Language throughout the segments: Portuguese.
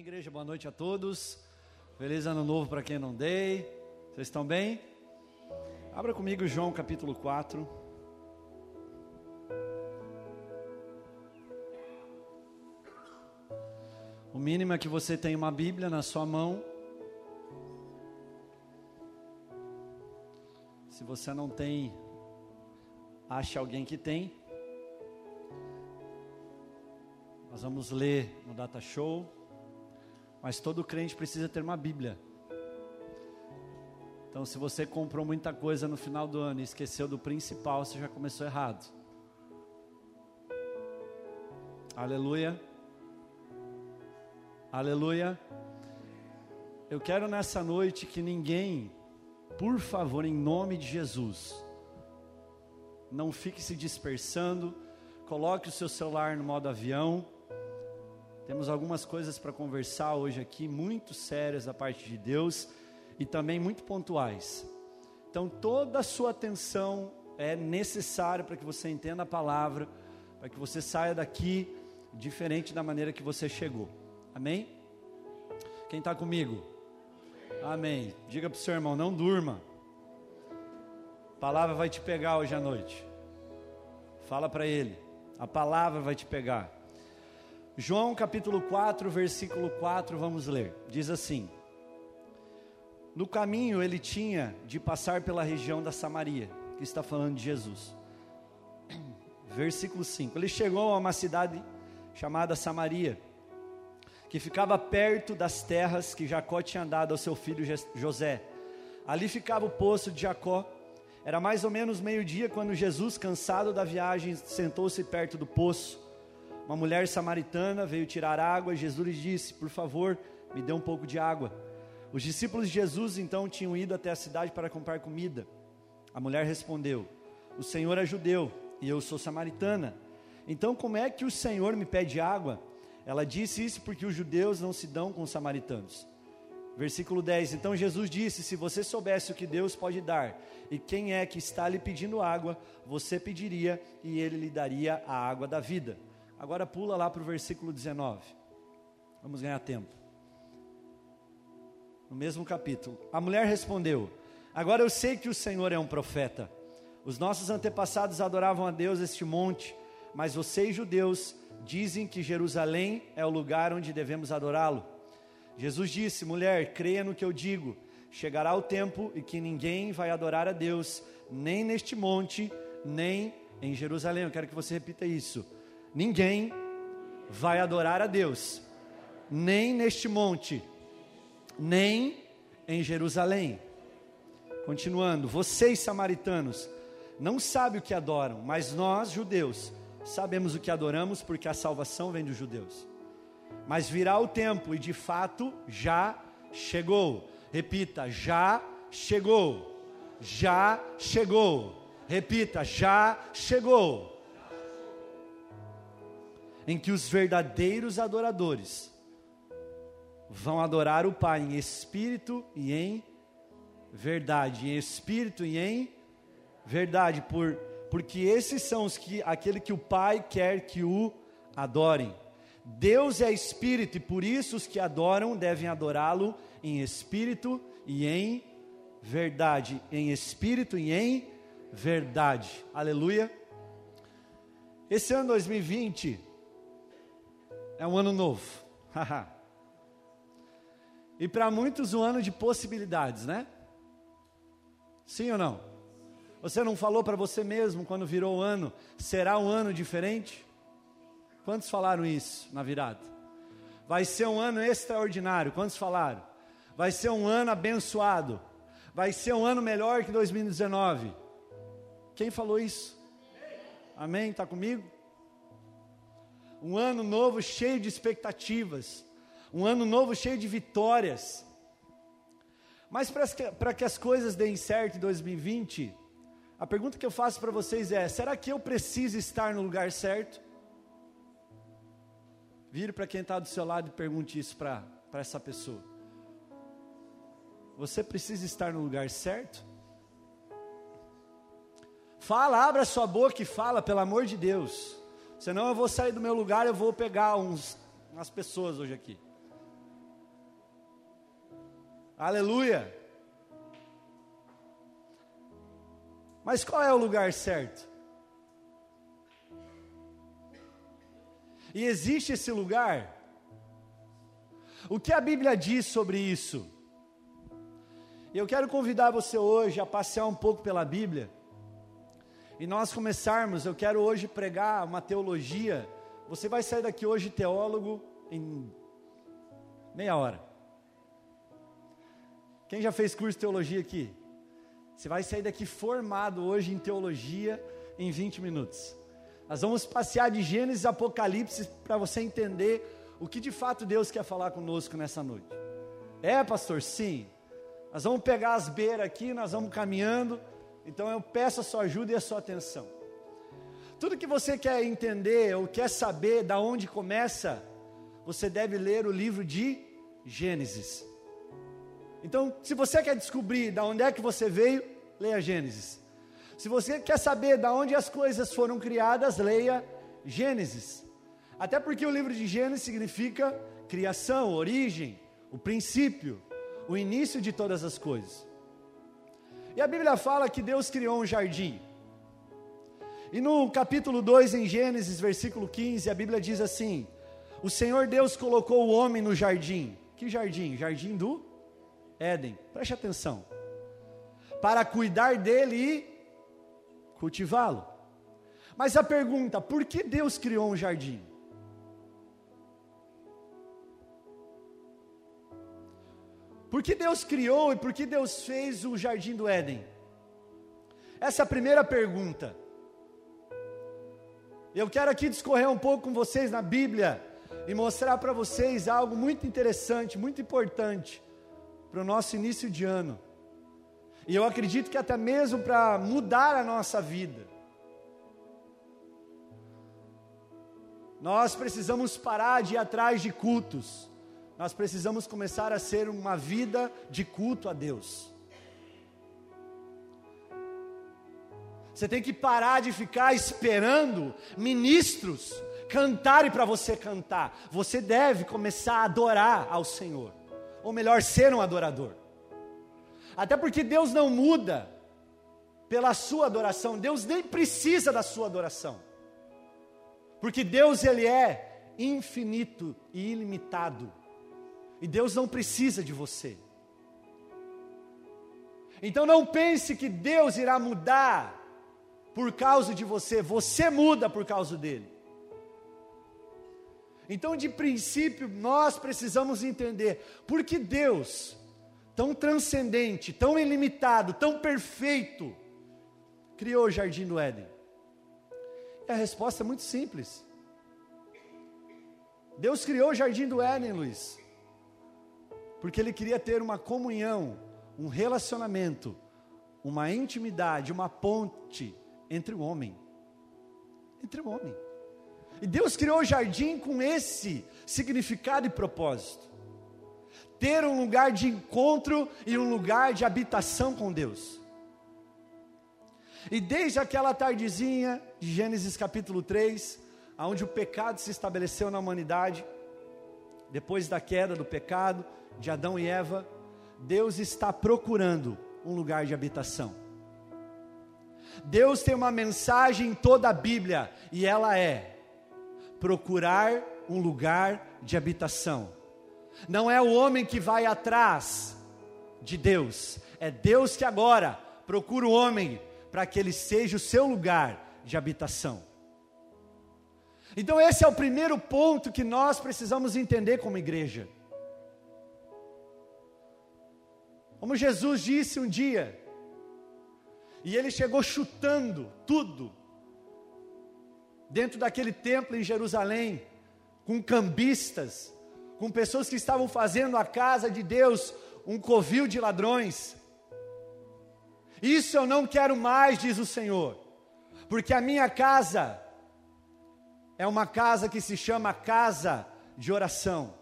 Amém, igreja? Boa noite a todos. Feliz ano novo para quem não dei. Vocês estão bem? Abra comigo João capítulo 4. O mínimo é que você tenha uma Bíblia na sua mão. Se você não tem, ache alguém que tem. Nós vamos ler no Data Show. Mas todo crente precisa ter uma Bíblia. Então, se você comprou muita coisa no final do ano e esqueceu do principal, você já começou errado. Aleluia. Aleluia. Eu quero nessa noite que ninguém, por favor, em nome de Jesus, não fique se dispersando. Coloque o seu celular no modo avião temos algumas coisas para conversar hoje aqui, muito sérias da parte de Deus e também muito pontuais. Então, toda a sua atenção é necessária para que você entenda a palavra, para que você saia daqui diferente da maneira que você chegou. Amém? Quem está comigo? Amém. Diga para o seu irmão: não durma. A palavra vai te pegar hoje à noite. Fala para ele: a palavra vai te pegar. João capítulo 4, versículo 4, vamos ler. Diz assim: No caminho ele tinha de passar pela região da Samaria, que está falando de Jesus. Versículo 5: Ele chegou a uma cidade chamada Samaria, que ficava perto das terras que Jacó tinha dado ao seu filho José. Ali ficava o poço de Jacó. Era mais ou menos meio-dia quando Jesus, cansado da viagem, sentou-se perto do poço. Uma mulher samaritana veio tirar água Jesus lhe disse: Por favor, me dê um pouco de água. Os discípulos de Jesus então tinham ido até a cidade para comprar comida. A mulher respondeu: O Senhor é judeu e eu sou samaritana. Então, como é que o Senhor me pede água? Ela disse isso porque os judeus não se dão com os samaritanos. Versículo 10: Então Jesus disse: Se você soubesse o que Deus pode dar e quem é que está lhe pedindo água, você pediria e ele lhe daria a água da vida. Agora pula lá para o versículo 19. Vamos ganhar tempo. No mesmo capítulo. A mulher respondeu: Agora eu sei que o Senhor é um profeta. Os nossos antepassados adoravam a Deus este monte, mas vocês, judeus, dizem que Jerusalém é o lugar onde devemos adorá-lo. Jesus disse: Mulher, creia no que eu digo. Chegará o tempo em que ninguém vai adorar a Deus, nem neste monte, nem em Jerusalém. Eu quero que você repita isso Ninguém vai adorar a Deus, nem neste monte, nem em Jerusalém. Continuando, vocês samaritanos não sabem o que adoram, mas nós, judeus, sabemos o que adoramos porque a salvação vem dos judeus. Mas virá o tempo, e de fato já chegou. Repita, já chegou. Já chegou. Repita, já chegou em que os verdadeiros adoradores vão adorar o Pai em espírito e em verdade, em espírito e em verdade, por, porque esses são os que aquele que o Pai quer que o adorem. Deus é espírito e por isso os que adoram devem adorá-lo em espírito e em verdade, em espírito e em verdade. Aleluia. Esse ano 2020 é um ano novo. e para muitos, um ano de possibilidades, né? Sim ou não? Você não falou para você mesmo quando virou o ano, será um ano diferente? Quantos falaram isso na virada? Vai ser um ano extraordinário. Quantos falaram? Vai ser um ano abençoado. Vai ser um ano melhor que 2019. Quem falou isso? Amém? Está comigo? Um ano novo cheio de expectativas, um ano novo cheio de vitórias. Mas para que as coisas deem certo em 2020, a pergunta que eu faço para vocês é: será que eu preciso estar no lugar certo? Vire para quem está do seu lado e pergunte isso para essa pessoa. Você precisa estar no lugar certo? Fala, abra sua boca e fala, pelo amor de Deus. Senão eu vou sair do meu lugar, eu vou pegar uns, umas pessoas hoje aqui. Aleluia. Mas qual é o lugar certo? E existe esse lugar? O que a Bíblia diz sobre isso? Eu quero convidar você hoje a passear um pouco pela Bíblia. E nós começarmos, eu quero hoje pregar uma teologia. Você vai sair daqui hoje teólogo em meia hora. Quem já fez curso de teologia aqui? Você vai sair daqui formado hoje em teologia em 20 minutos. Nós vamos passear de Gênesis a Apocalipse para você entender o que de fato Deus quer falar conosco nessa noite. É, pastor? Sim. Nós vamos pegar as beiras aqui, nós vamos caminhando. Então eu peço a sua ajuda e a sua atenção. Tudo que você quer entender ou quer saber da onde começa, você deve ler o livro de Gênesis. Então, se você quer descobrir da onde é que você veio, leia Gênesis. Se você quer saber da onde as coisas foram criadas, leia Gênesis. Até porque o livro de Gênesis significa criação, origem, o princípio, o início de todas as coisas. E a Bíblia fala que Deus criou um jardim. E no capítulo 2 em Gênesis, versículo 15, a Bíblia diz assim: O Senhor Deus colocou o homem no jardim. Que jardim? Jardim do Éden. Preste atenção. Para cuidar dele e cultivá-lo. Mas a pergunta: por que Deus criou um jardim? Por que Deus criou e por que Deus fez o jardim do Éden? Essa é a primeira pergunta. Eu quero aqui discorrer um pouco com vocês na Bíblia e mostrar para vocês algo muito interessante, muito importante para o nosso início de ano. E eu acredito que até mesmo para mudar a nossa vida. Nós precisamos parar de ir atrás de cultos nós precisamos começar a ser uma vida de culto a Deus. Você tem que parar de ficar esperando ministros cantarem para você cantar. Você deve começar a adorar ao Senhor, ou melhor, ser um adorador. Até porque Deus não muda pela sua adoração, Deus nem precisa da sua adoração. Porque Deus ele é infinito e ilimitado. E Deus não precisa de você. Então não pense que Deus irá mudar por causa de você, você muda por causa dele. Então, de princípio, nós precisamos entender por que Deus, tão transcendente, tão ilimitado, tão perfeito, criou o jardim do Éden. E a resposta é muito simples. Deus criou o jardim do Éden, Luiz, porque ele queria ter uma comunhão, um relacionamento, uma intimidade, uma ponte entre o homem. Entre o homem. E Deus criou o jardim com esse significado e propósito. Ter um lugar de encontro e um lugar de habitação com Deus. E desde aquela tardezinha de Gênesis capítulo 3, onde o pecado se estabeleceu na humanidade, depois da queda do pecado, de Adão e Eva, Deus está procurando um lugar de habitação. Deus tem uma mensagem em toda a Bíblia e ela é: procurar um lugar de habitação. Não é o homem que vai atrás de Deus, é Deus que agora procura o homem para que ele seja o seu lugar de habitação. Então, esse é o primeiro ponto que nós precisamos entender como igreja. Como Jesus disse um dia, e ele chegou chutando tudo, dentro daquele templo em Jerusalém, com cambistas, com pessoas que estavam fazendo a casa de Deus um covil de ladrões. Isso eu não quero mais, diz o Senhor, porque a minha casa é uma casa que se chama casa de oração.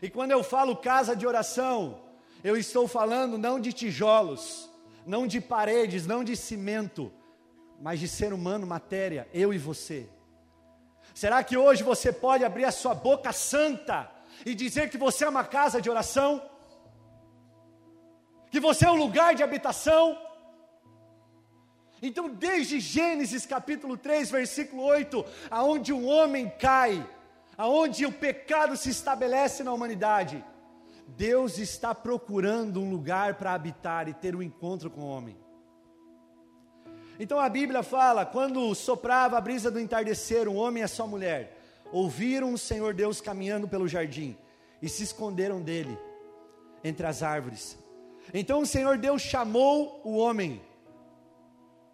E quando eu falo casa de oração, eu estou falando não de tijolos, não de paredes, não de cimento, mas de ser humano, matéria, eu e você. Será que hoje você pode abrir a sua boca santa e dizer que você é uma casa de oração? que você é um lugar de habitação. Então, desde Gênesis capítulo 3, versículo 8, aonde o homem cai, aonde o pecado se estabelece na humanidade, Deus está procurando um lugar para habitar e ter um encontro com o homem. Então a Bíblia fala: quando soprava a brisa do entardecer, um homem e a sua mulher ouviram o Senhor Deus caminhando pelo jardim e se esconderam dele entre as árvores. Então o Senhor Deus chamou o homem.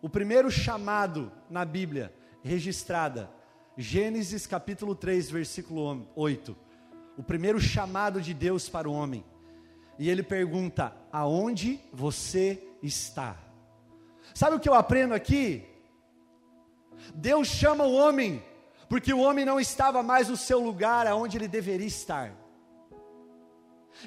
O primeiro chamado na Bíblia registrada, Gênesis capítulo 3, versículo 8. O primeiro chamado de Deus para o homem. E ele pergunta: Aonde você está? Sabe o que eu aprendo aqui? Deus chama o homem, porque o homem não estava mais no seu lugar aonde ele deveria estar.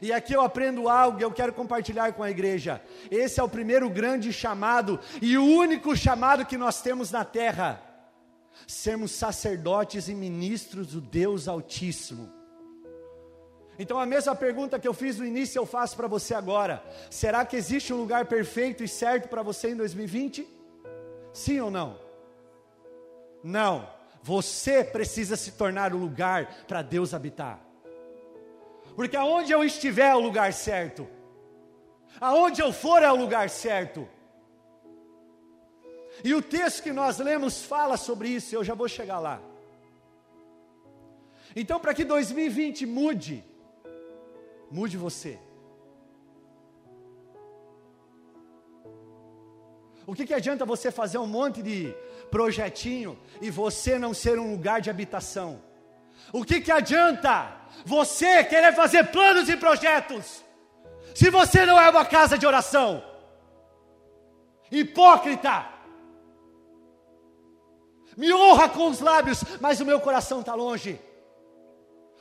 E aqui eu aprendo algo e eu quero compartilhar com a igreja. Esse é o primeiro grande chamado e o único chamado que nós temos na terra: sermos sacerdotes e ministros do Deus Altíssimo. Então a mesma pergunta que eu fiz no início eu faço para você agora. Será que existe um lugar perfeito e certo para você em 2020? Sim ou não? Não. Você precisa se tornar o lugar para Deus habitar. Porque aonde eu estiver é o lugar certo. Aonde eu for é o lugar certo. E o texto que nós lemos fala sobre isso, eu já vou chegar lá. Então, para que 2020 mude, Mude você. O que, que adianta você fazer um monte de projetinho e você não ser um lugar de habitação? O que, que adianta você querer fazer planos e projetos se você não é uma casa de oração? Hipócrita! Me honra com os lábios, mas o meu coração está longe.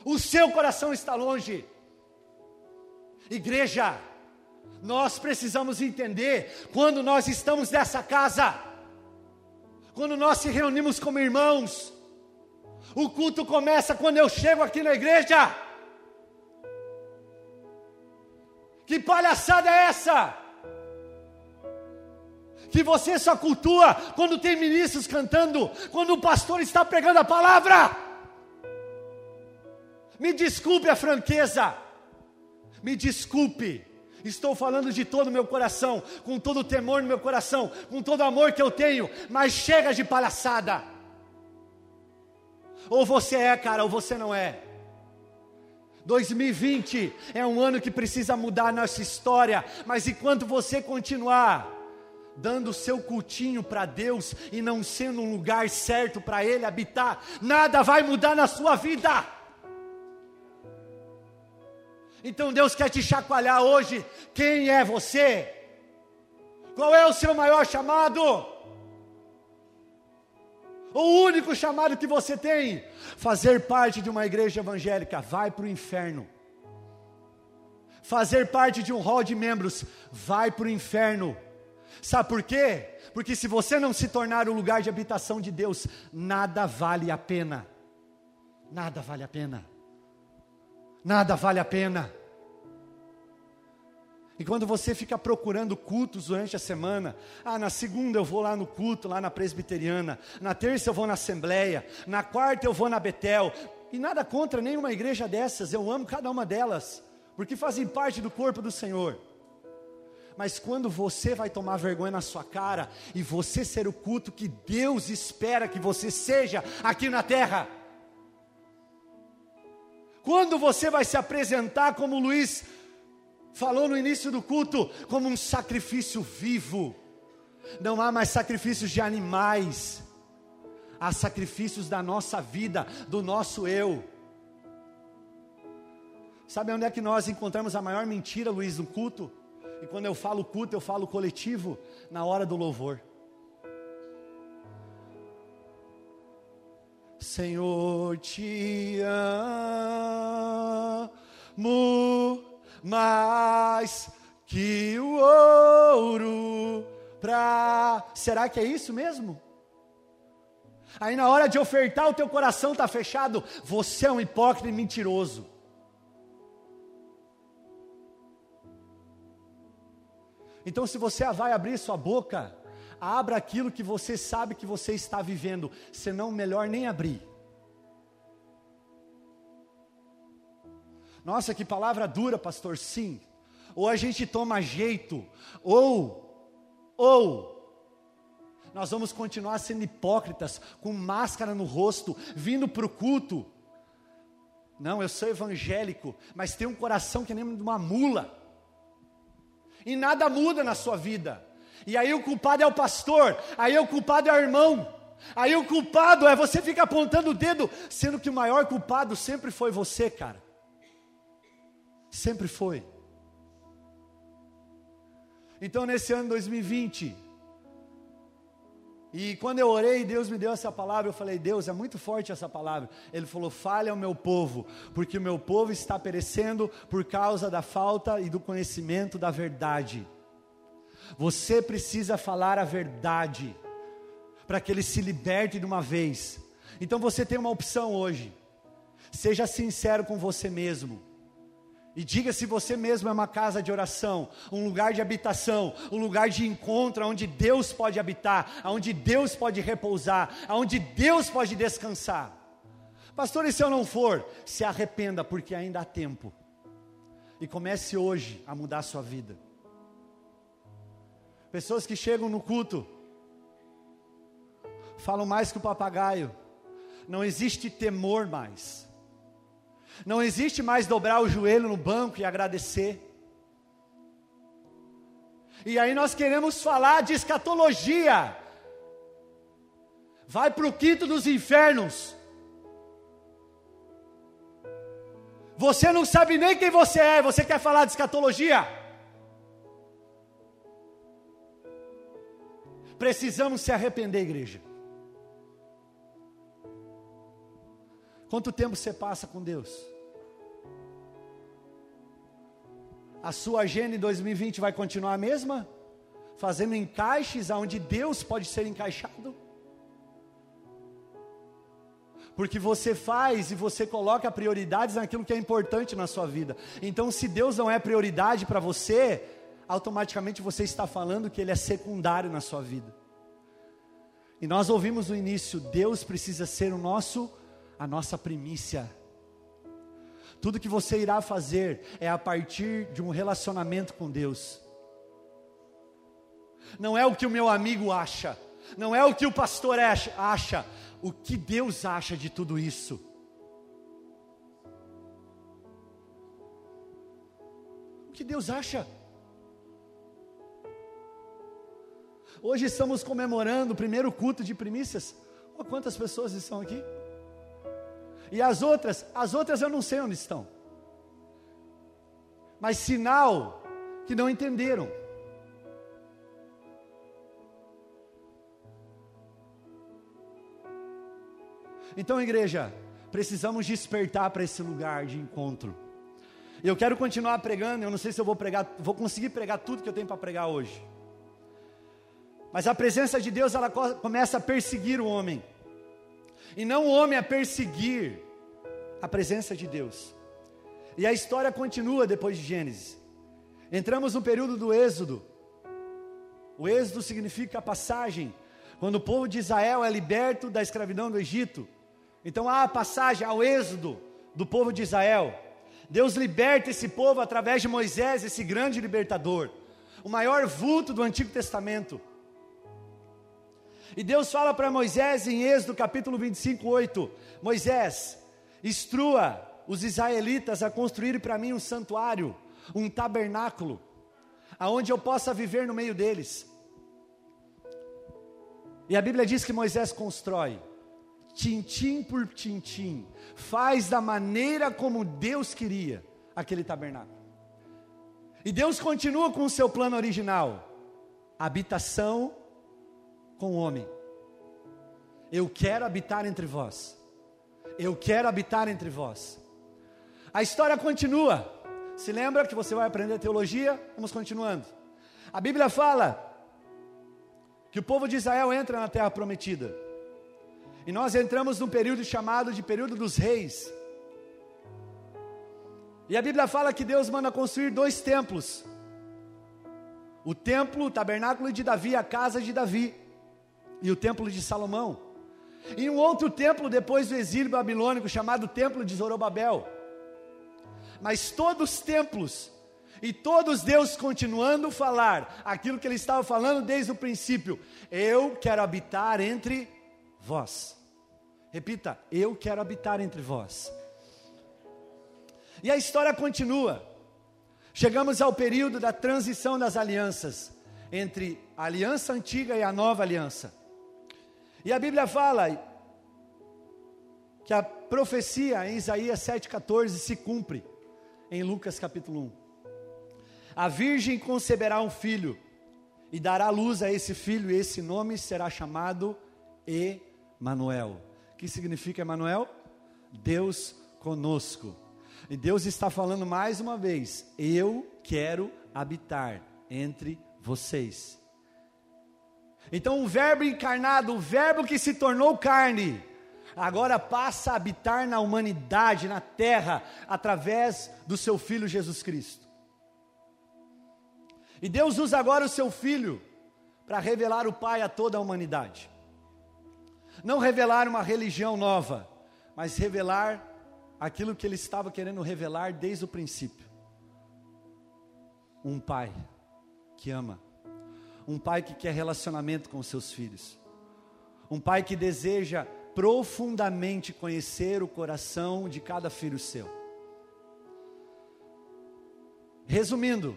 O seu coração está longe. Igreja, nós precisamos entender quando nós estamos nessa casa, quando nós se reunimos como irmãos, o culto começa quando eu chego aqui na igreja. Que palhaçada é essa? Que você só cultua quando tem ministros cantando, quando o pastor está pregando a palavra. Me desculpe a franqueza, me desculpe, estou falando de todo o meu coração, com todo o temor no meu coração, com todo o amor que eu tenho, mas chega de palhaçada. Ou você é, cara, ou você não é. 2020 é um ano que precisa mudar a nossa história, mas enquanto você continuar dando o seu cultinho para Deus e não sendo um lugar certo para Ele habitar, nada vai mudar na sua vida. Então Deus quer te chacoalhar hoje. Quem é você? Qual é o seu maior chamado? O único chamado que você tem, fazer parte de uma igreja evangélica, vai para o inferno. Fazer parte de um hall de membros, vai para o inferno. Sabe por quê? Porque se você não se tornar o lugar de habitação de Deus, nada vale a pena. Nada vale a pena nada vale a pena. E quando você fica procurando cultos durante a semana, ah, na segunda eu vou lá no culto, lá na presbiteriana, na terça eu vou na assembleia, na quarta eu vou na Betel, e nada contra nenhuma igreja dessas, eu amo cada uma delas, porque fazem parte do corpo do Senhor. Mas quando você vai tomar vergonha na sua cara e você ser o culto que Deus espera que você seja aqui na terra, quando você vai se apresentar como Luiz falou no início do culto, como um sacrifício vivo. Não há mais sacrifícios de animais, há sacrifícios da nossa vida, do nosso eu. Sabe onde é que nós encontramos a maior mentira, Luiz, no culto? E quando eu falo culto, eu falo coletivo, na hora do louvor. Senhor, te amo mais que o ouro para. Será que é isso mesmo? Aí na hora de ofertar, o teu coração está fechado. Você é um hipócrita e mentiroso. Então, se você vai abrir sua boca, abra aquilo que você sabe que você está vivendo, senão melhor nem abrir. Nossa, que palavra dura, pastor. Sim. Ou a gente toma jeito, ou, ou, nós vamos continuar sendo hipócritas, com máscara no rosto, vindo para o culto. Não, eu sou evangélico, mas tenho um coração que nem de uma mula. E nada muda na sua vida. E aí o culpado é o pastor, aí o culpado é o irmão. Aí o culpado é você fica apontando o dedo, sendo que o maior culpado sempre foi você, cara. Sempre foi. Então, nesse ano 2020, e quando eu orei, Deus me deu essa palavra. Eu falei, Deus, é muito forte essa palavra. Ele falou: fale ao meu povo, porque o meu povo está perecendo por causa da falta e do conhecimento da verdade. Você precisa falar a verdade, para que ele se liberte de uma vez. Então você tem uma opção hoje. Seja sincero com você mesmo. E diga se você mesmo é uma casa de oração, um lugar de habitação, um lugar de encontro onde Deus pode habitar, onde Deus pode repousar, onde Deus pode descansar. Pastor, e se eu não for? Se arrependa, porque ainda há tempo. E comece hoje a mudar a sua vida. Pessoas que chegam no culto, falam mais que o papagaio, não existe temor mais. Não existe mais dobrar o joelho no banco e agradecer. E aí nós queremos falar de escatologia. Vai para o quinto dos infernos. Você não sabe nem quem você é, você quer falar de escatologia? Precisamos se arrepender, igreja. Quanto tempo você passa com Deus? A sua agenda em 2020 vai continuar a mesma? Fazendo encaixes aonde Deus pode ser encaixado? Porque você faz e você coloca prioridades naquilo que é importante na sua vida. Então, se Deus não é prioridade para você, automaticamente você está falando que Ele é secundário na sua vida. E nós ouvimos no início: Deus precisa ser o nosso a nossa primícia. Tudo que você irá fazer é a partir de um relacionamento com Deus. Não é o que o meu amigo acha, não é o que o pastor acha, o que Deus acha de tudo isso. O que Deus acha? Hoje estamos comemorando o primeiro culto de primícias. quantas pessoas estão aqui? E as outras, as outras eu não sei onde estão. Mas sinal que não entenderam. Então, igreja, precisamos despertar para esse lugar de encontro. Eu quero continuar pregando, eu não sei se eu vou pregar, vou conseguir pregar tudo que eu tenho para pregar hoje. Mas a presença de Deus, ela começa a perseguir o homem e não o homem a perseguir a presença de Deus. E a história continua depois de Gênesis. Entramos no período do Êxodo. O Êxodo significa a passagem, quando o povo de Israel é liberto da escravidão do Egito. Então há a passagem ao Êxodo do povo de Israel. Deus liberta esse povo através de Moisés, esse grande libertador, o maior vulto do Antigo Testamento. E Deus fala para Moisés em Êxodo capítulo 25, 8: Moisés, instrua os israelitas a construir para mim um santuário, um tabernáculo, aonde eu possa viver no meio deles. E a Bíblia diz que Moisés constrói, tintim por tintim, faz da maneira como Deus queria aquele tabernáculo. E Deus continua com o seu plano original: habitação com o homem. Eu quero habitar entre vós. Eu quero habitar entre vós. A história continua. Se lembra que você vai aprender teologia? Vamos continuando. A Bíblia fala que o povo de Israel entra na terra prometida. E nós entramos num período chamado de período dos reis. E a Bíblia fala que Deus manda construir dois templos. o templo, o tabernáculo de Davi, a casa de Davi e o templo de Salomão. E um outro templo depois do exílio babilônico chamado Templo de Zorobabel. Mas todos os templos e todos Deus continuando a falar aquilo que ele estava falando desde o princípio. Eu quero habitar entre vós. Repita, eu quero habitar entre vós. E a história continua. Chegamos ao período da transição das alianças entre a aliança antiga e a nova aliança. E a Bíblia fala que a profecia em Isaías 7,14 se cumpre em Lucas capítulo 1. A virgem conceberá um filho e dará luz a esse filho, e esse nome será chamado Emanuel. Que significa Emanuel? Deus conosco. E Deus está falando mais uma vez: eu quero habitar entre vocês. Então, o Verbo encarnado, o Verbo que se tornou carne, agora passa a habitar na humanidade, na terra, através do seu Filho Jesus Cristo. E Deus usa agora o seu Filho para revelar o Pai a toda a humanidade. Não revelar uma religião nova, mas revelar aquilo que Ele estava querendo revelar desde o princípio. Um Pai que ama, um Pai que quer relacionamento com seus filhos, um Pai que deseja profundamente conhecer o coração de cada filho seu. Resumindo,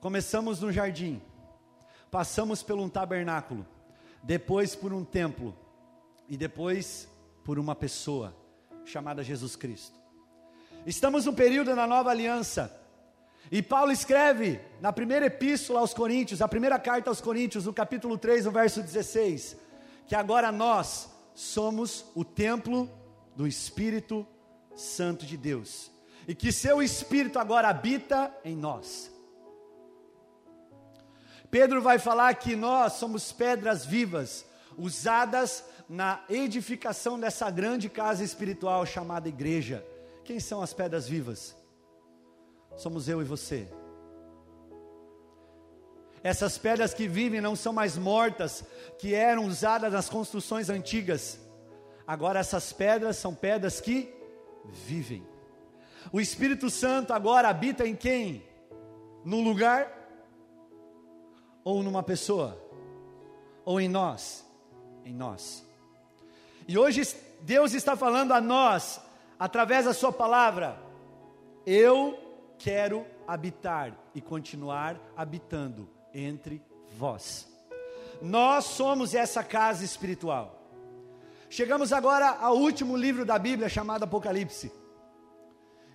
Começamos no jardim, passamos por um tabernáculo, depois por um templo e depois por uma pessoa chamada Jesus Cristo. Estamos no período da nova aliança. E Paulo escreve na primeira epístola aos Coríntios, a primeira carta aos Coríntios, no capítulo 3, no verso 16, que agora nós somos o templo do Espírito Santo de Deus, e que seu Espírito agora habita em nós. Pedro vai falar que nós somos pedras vivas, usadas na edificação dessa grande casa espiritual chamada igreja. Quem são as pedras vivas? Somos eu e você. Essas pedras que vivem não são mais mortas, que eram usadas nas construções antigas. Agora essas pedras são pedras que vivem. O Espírito Santo agora habita em quem? No lugar ou numa pessoa? Ou em nós? Em nós. E hoje Deus está falando a nós, através da Sua palavra: Eu quero habitar e continuar habitando entre vós. Nós somos essa casa espiritual. Chegamos agora ao último livro da Bíblia chamado Apocalipse.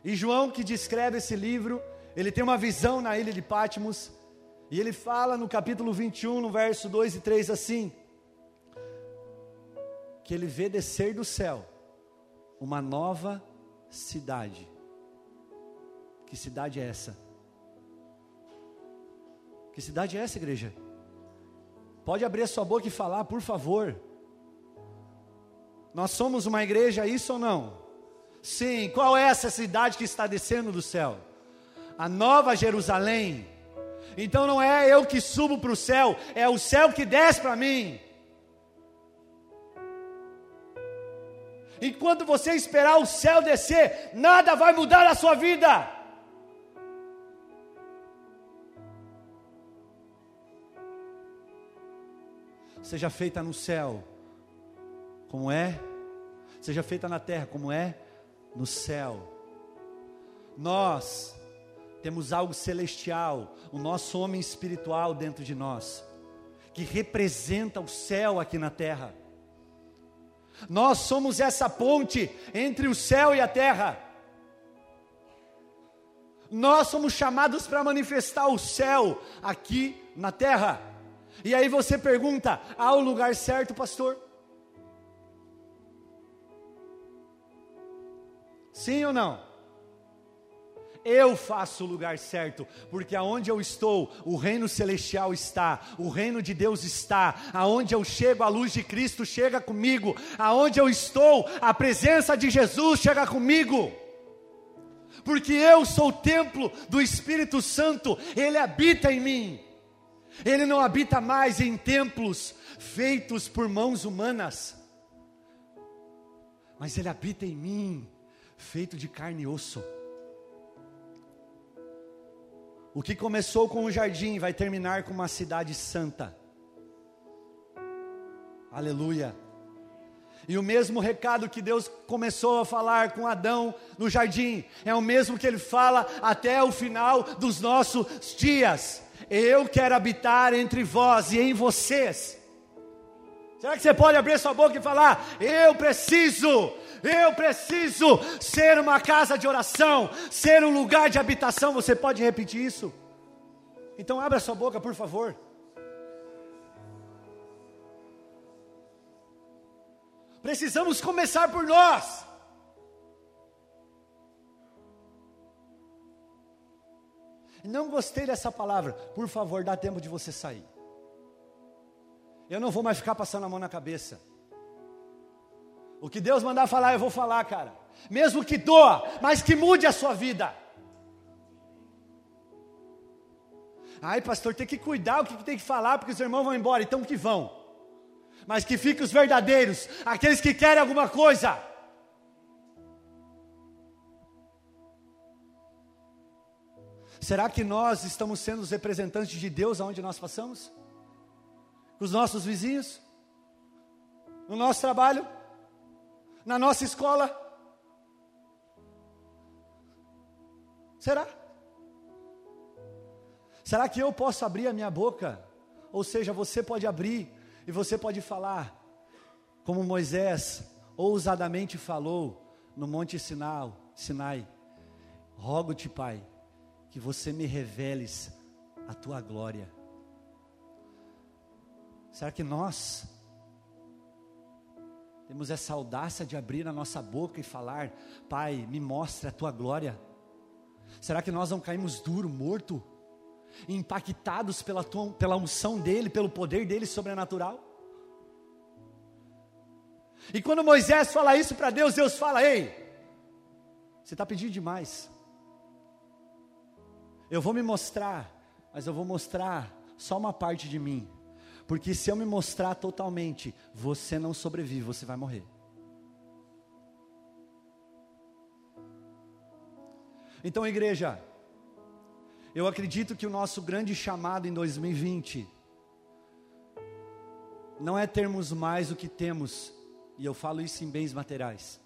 E João, que descreve esse livro, ele tem uma visão na ilha de Patmos e ele fala no capítulo 21, no verso 2 e 3 assim: que ele vê descer do céu uma nova cidade. Que cidade é essa? Que cidade é essa, igreja? Pode abrir a sua boca e falar, por favor. Nós somos uma igreja, isso ou não? Sim, qual é essa cidade que está descendo do céu? A Nova Jerusalém então não é eu que subo para o céu, é o céu que desce para mim. Enquanto você esperar o céu descer, nada vai mudar na sua vida. Seja feita no céu, como é, seja feita na terra, como é no céu. Nós temos algo celestial, o nosso homem espiritual dentro de nós, que representa o céu aqui na terra. Nós somos essa ponte entre o céu e a terra. Nós somos chamados para manifestar o céu aqui na terra. E aí você pergunta: há o lugar certo, pastor? Sim ou não? eu faço o lugar certo, porque aonde eu estou, o reino celestial está, o reino de Deus está, aonde eu chego, a luz de Cristo chega comigo, aonde eu estou, a presença de Jesus chega comigo. Porque eu sou o templo do Espírito Santo, ele habita em mim. Ele não habita mais em templos feitos por mãos humanas, mas Ele habita em mim, feito de carne e osso. O que começou com um jardim vai terminar com uma cidade santa. Aleluia. E o mesmo recado que Deus começou a falar com Adão no jardim, é o mesmo que ele fala até o final dos nossos dias. Eu quero habitar entre vós e em vocês. Será que você pode abrir sua boca e falar: Eu preciso, eu preciso ser uma casa de oração, ser um lugar de habitação? Você pode repetir isso? Então, abra sua boca, por favor. Precisamos começar por nós. Não gostei dessa palavra. Por favor, dá tempo de você sair. Eu não vou mais ficar passando a mão na cabeça. O que Deus mandar falar, eu vou falar, cara. Mesmo que doa, mas que mude a sua vida. Ai, pastor, tem que cuidar o que tem que falar, porque os irmãos vão embora, então que vão mas que fiquem os verdadeiros, aqueles que querem alguma coisa. Será que nós estamos sendo os representantes de Deus aonde nós passamos? Com os nossos vizinhos? No nosso trabalho? Na nossa escola? Será? Será que eu posso abrir a minha boca? Ou seja, você pode abrir e você pode falar, como Moisés ousadamente falou no Monte Sinai, Sinai rogo-te, Pai, que você me reveles a tua glória. Será que nós temos essa audácia de abrir a nossa boca e falar, Pai, me mostre a tua glória? Será que nós não caímos duro, morto? impactados pela, tua, pela unção dele, pelo poder dele sobrenatural. E quando Moisés fala isso para Deus, Deus fala: Ei, você está pedindo demais. Eu vou me mostrar, mas eu vou mostrar só uma parte de mim. Porque se eu me mostrar totalmente, você não sobrevive, você vai morrer. Então, igreja, eu acredito que o nosso grande chamado em 2020 não é termos mais o que temos, e eu falo isso em bens materiais,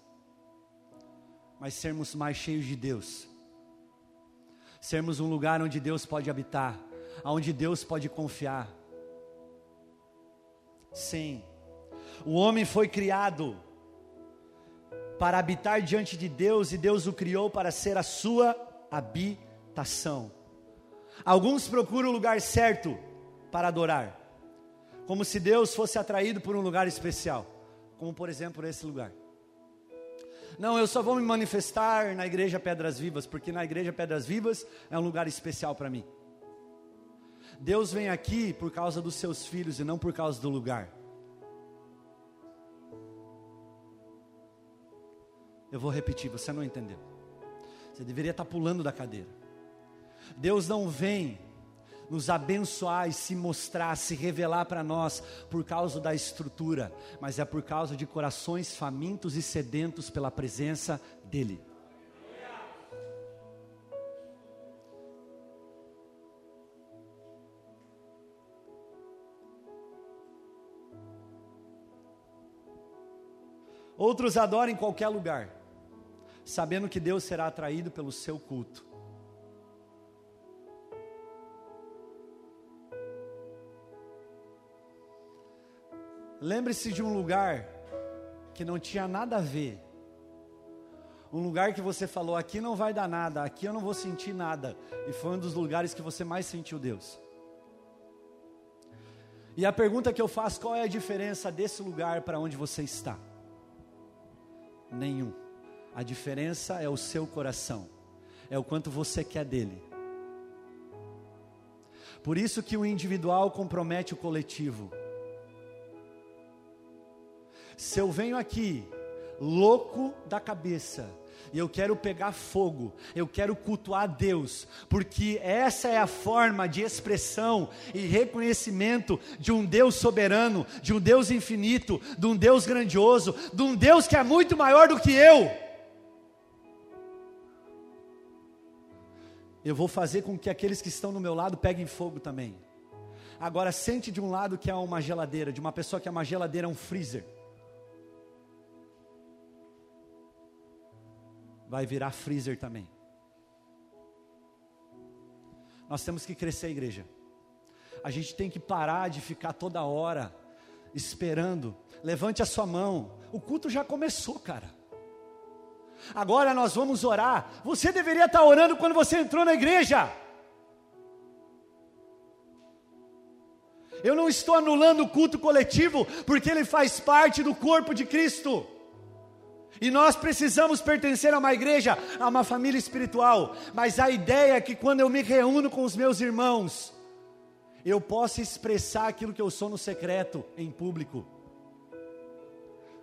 mas sermos mais cheios de Deus, sermos um lugar onde Deus pode habitar, onde Deus pode confiar. Sim, o homem foi criado para habitar diante de Deus e Deus o criou para ser a sua habitação. Alguns procuram o lugar certo para adorar, como se Deus fosse atraído por um lugar especial, como por exemplo esse lugar. Não, eu só vou me manifestar na igreja Pedras Vivas, porque na igreja Pedras Vivas é um lugar especial para mim. Deus vem aqui por causa dos seus filhos e não por causa do lugar. Eu vou repetir, você não entendeu. Você deveria estar pulando da cadeira. Deus não vem nos abençoar e se mostrar, se revelar para nós por causa da estrutura, mas é por causa de corações famintos e sedentos pela presença dEle. Outros adoram em qualquer lugar, sabendo que Deus será atraído pelo seu culto. Lembre-se de um lugar que não tinha nada a ver. Um lugar que você falou, aqui não vai dar nada, aqui eu não vou sentir nada. E foi um dos lugares que você mais sentiu Deus. E a pergunta que eu faço, qual é a diferença desse lugar para onde você está? Nenhum. A diferença é o seu coração. É o quanto você quer dele. Por isso que o individual compromete o coletivo. Se eu venho aqui, louco da cabeça, e eu quero pegar fogo, eu quero cultuar a Deus, porque essa é a forma de expressão e reconhecimento de um Deus soberano, de um Deus infinito, de um Deus grandioso, de um Deus que é muito maior do que eu. Eu vou fazer com que aqueles que estão no meu lado peguem fogo também. Agora, sente de um lado que é uma geladeira, de uma pessoa que é uma geladeira, é um freezer. Vai virar freezer também. Nós temos que crescer, igreja. A gente tem que parar de ficar toda hora esperando. Levante a sua mão. O culto já começou, cara. Agora nós vamos orar. Você deveria estar orando quando você entrou na igreja. Eu não estou anulando o culto coletivo, porque ele faz parte do corpo de Cristo. E nós precisamos pertencer a uma igreja, a uma família espiritual. Mas a ideia é que quando eu me reúno com os meus irmãos, eu possa expressar aquilo que eu sou no secreto, em público.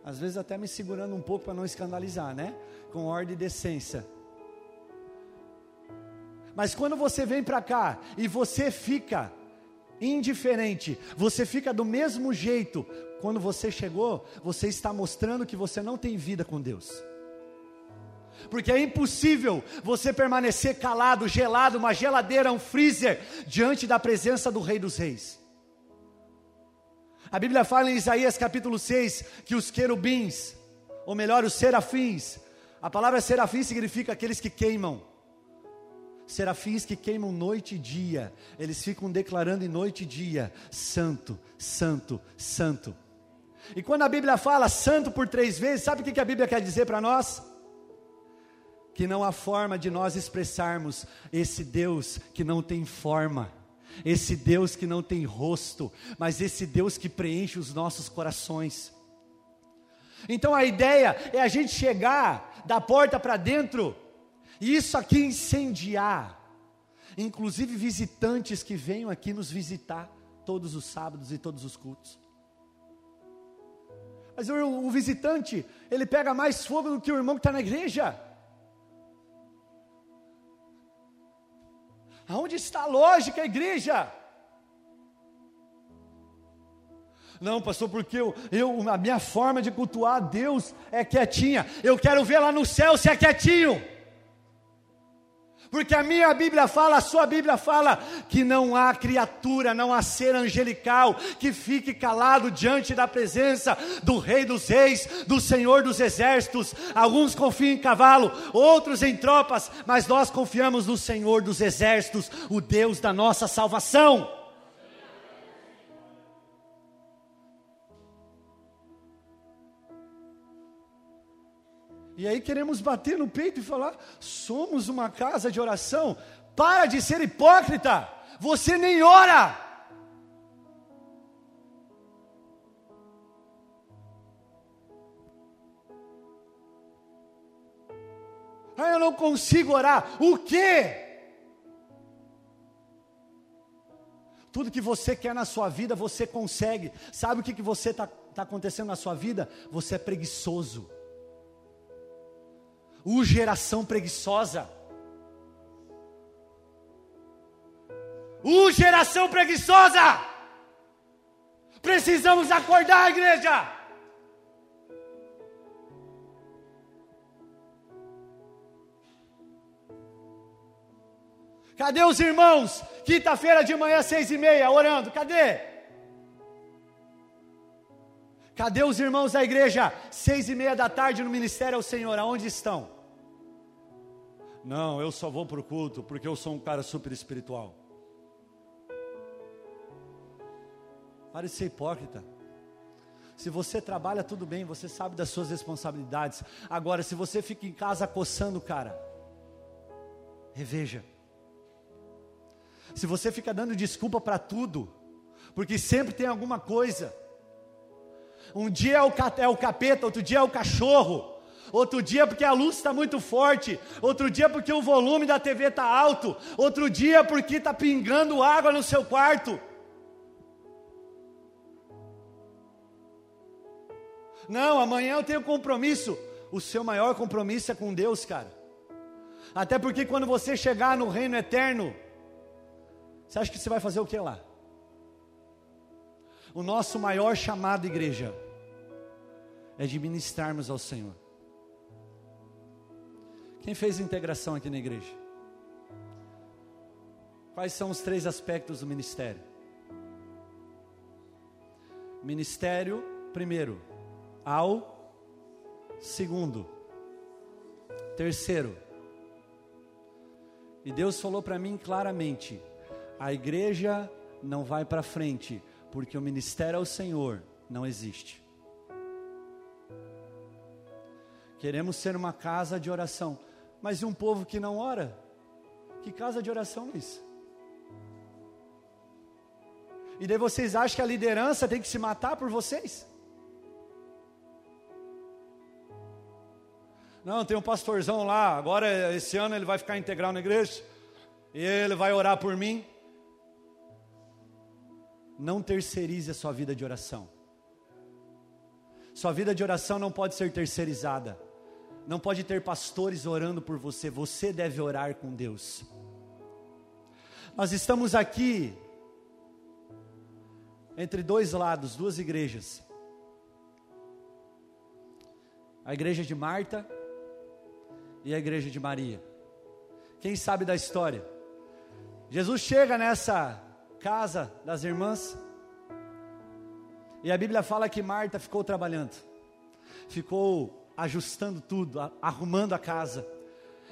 Às vezes até me segurando um pouco para não escandalizar, né? Com ordem e decência. Mas quando você vem para cá e você fica indiferente, você fica do mesmo jeito, quando você chegou, você está mostrando que você não tem vida com Deus. Porque é impossível você permanecer calado, gelado, uma geladeira, um freezer, diante da presença do Rei dos Reis. A Bíblia fala em Isaías capítulo 6 que os querubins, ou melhor, os serafins, a palavra serafim significa aqueles que queimam. Serafins que queimam noite e dia, eles ficam declarando em noite e dia: Santo, Santo, Santo. E quando a Bíblia fala santo por três vezes, sabe o que a Bíblia quer dizer para nós? Que não há forma de nós expressarmos esse Deus que não tem forma, esse Deus que não tem rosto, mas esse Deus que preenche os nossos corações. Então a ideia é a gente chegar da porta para dentro, e isso aqui incendiar, inclusive visitantes que venham aqui nos visitar todos os sábados e todos os cultos. Mas o, o visitante, ele pega mais fogo do que o irmão que está na igreja. Aonde está a lógica, igreja? Não, pastor, porque eu, eu, a minha forma de cultuar a Deus é quietinha. Eu quero ver lá no céu se é quietinho. Porque a minha Bíblia fala, a sua Bíblia fala, que não há criatura, não há ser angelical que fique calado diante da presença do Rei dos Reis, do Senhor dos Exércitos. Alguns confiam em cavalo, outros em tropas, mas nós confiamos no Senhor dos Exércitos, o Deus da nossa salvação. E aí queremos bater no peito e falar: somos uma casa de oração. Para de ser hipócrita. Você nem ora. Ah, eu não consigo orar. O quê? Tudo que você quer na sua vida, você consegue. Sabe o que, que você está tá acontecendo na sua vida? Você é preguiçoso. O geração preguiçosa. O geração preguiçosa. Precisamos acordar, igreja. Cadê os irmãos? Quinta-feira de manhã, seis e meia, orando. Cadê? Cadê os irmãos da igreja? Seis e meia da tarde no ministério ao Senhor. Aonde estão? Não, eu só vou para o culto porque eu sou um cara super espiritual. Pare de ser hipócrita. Se você trabalha tudo bem, você sabe das suas responsabilidades. Agora, se você fica em casa coçando, cara, reveja. Se você fica dando desculpa para tudo, porque sempre tem alguma coisa. Um dia é o, é o capeta, outro dia é o cachorro outro dia porque a luz está muito forte, outro dia porque o volume da TV está alto, outro dia porque está pingando água no seu quarto. Não, amanhã eu tenho compromisso. o seu maior compromisso é com Deus, cara. Até porque quando você chegar no reino eterno, você acha que você vai fazer o que lá? O nosso maior chamado, igreja, é de ministrarmos ao Senhor. Quem fez integração aqui na igreja? Quais são os três aspectos do ministério? Ministério, primeiro, ao segundo, terceiro. E Deus falou para mim claramente: a igreja não vai para frente, porque o ministério ao Senhor não existe. Queremos ser uma casa de oração, mas e um povo que não ora? Que casa de oração é isso? E daí vocês acham que a liderança tem que se matar por vocês? Não, tem um pastorzão lá, agora esse ano ele vai ficar integral na igreja, e ele vai orar por mim. Não terceirize a sua vida de oração. Sua vida de oração não pode ser terceirizada. Não pode ter pastores orando por você, você deve orar com Deus. Nós estamos aqui entre dois lados, duas igrejas. A igreja de Marta e a igreja de Maria. Quem sabe da história? Jesus chega nessa casa das irmãs e a Bíblia fala que Marta ficou trabalhando, ficou ajustando tudo, arrumando a casa,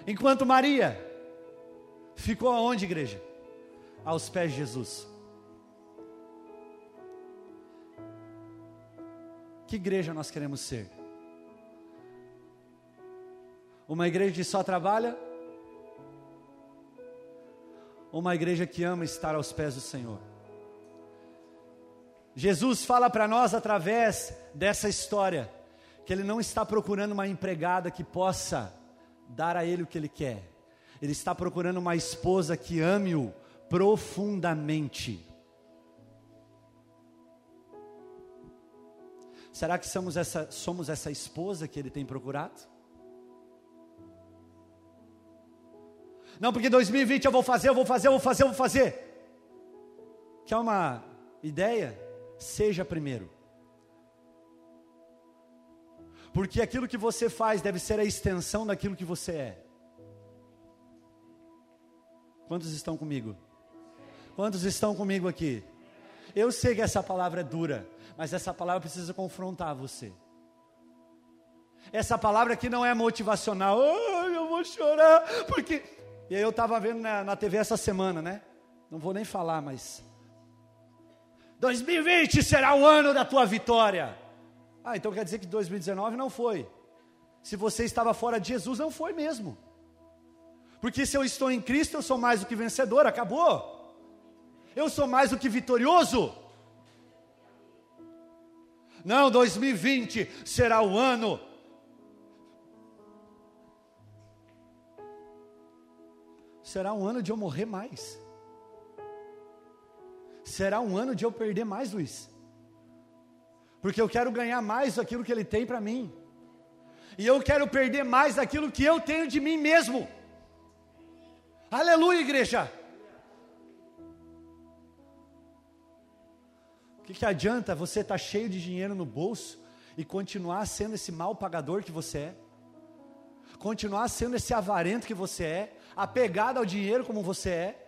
enquanto Maria ficou aonde, igreja? Aos pés de Jesus. Que igreja nós queremos ser? Uma igreja que só trabalha? Uma igreja que ama estar aos pés do Senhor? Jesus fala para nós através dessa história que ele não está procurando uma empregada que possa dar a ele o que ele quer. Ele está procurando uma esposa que ame-o profundamente. Será que somos essa, somos essa esposa que ele tem procurado? Não, porque 2020 eu vou fazer, eu vou fazer, eu vou fazer, eu vou fazer. Quer uma ideia? Seja primeiro. Porque aquilo que você faz deve ser a extensão daquilo que você é. Quantos estão comigo? Quantos estão comigo aqui? Eu sei que essa palavra é dura, mas essa palavra precisa confrontar você. Essa palavra aqui não é motivacional. Oh, eu vou chorar, porque e aí eu estava vendo na, na TV essa semana, né? Não vou nem falar, mas 2020 será o ano da tua vitória. Ah, então quer dizer que 2019 não foi. Se você estava fora de Jesus, não foi mesmo. Porque se eu estou em Cristo, eu sou mais do que vencedor, acabou. Eu sou mais do que vitorioso. Não, 2020 será o ano será um ano de eu morrer mais. Será um ano de eu perder mais, Luiz. Porque eu quero ganhar mais daquilo que Ele tem para mim. E eu quero perder mais daquilo que eu tenho de mim mesmo. Aleluia, igreja. O que, que adianta você estar tá cheio de dinheiro no bolso e continuar sendo esse mal pagador que você é? Continuar sendo esse avarento que você é? apegado ao dinheiro como você é.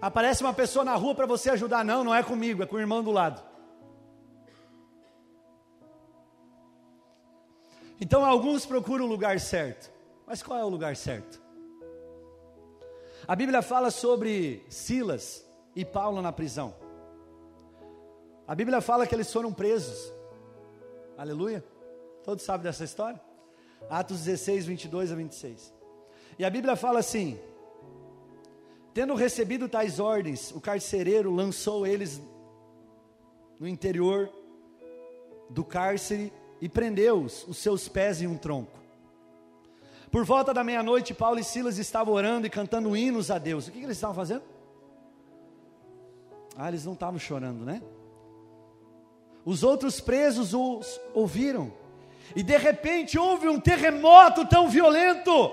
Aparece uma pessoa na rua para você ajudar, não, não é comigo, é com o irmão do lado. Então alguns procuram o lugar certo, mas qual é o lugar certo? A Bíblia fala sobre Silas e Paulo na prisão. A Bíblia fala que eles foram presos. Aleluia. Todos sabem dessa história? Atos 16, 22 a 26. E a Bíblia fala assim: Tendo recebido tais ordens, o carcereiro lançou eles no interior do cárcere e prendeu-os, os seus pés em um tronco. Por volta da meia-noite, Paulo e Silas estavam orando e cantando hinos a Deus. O que, que eles estavam fazendo? Ah, eles não estavam chorando, né? Os outros presos os ouviram E de repente houve um terremoto tão violento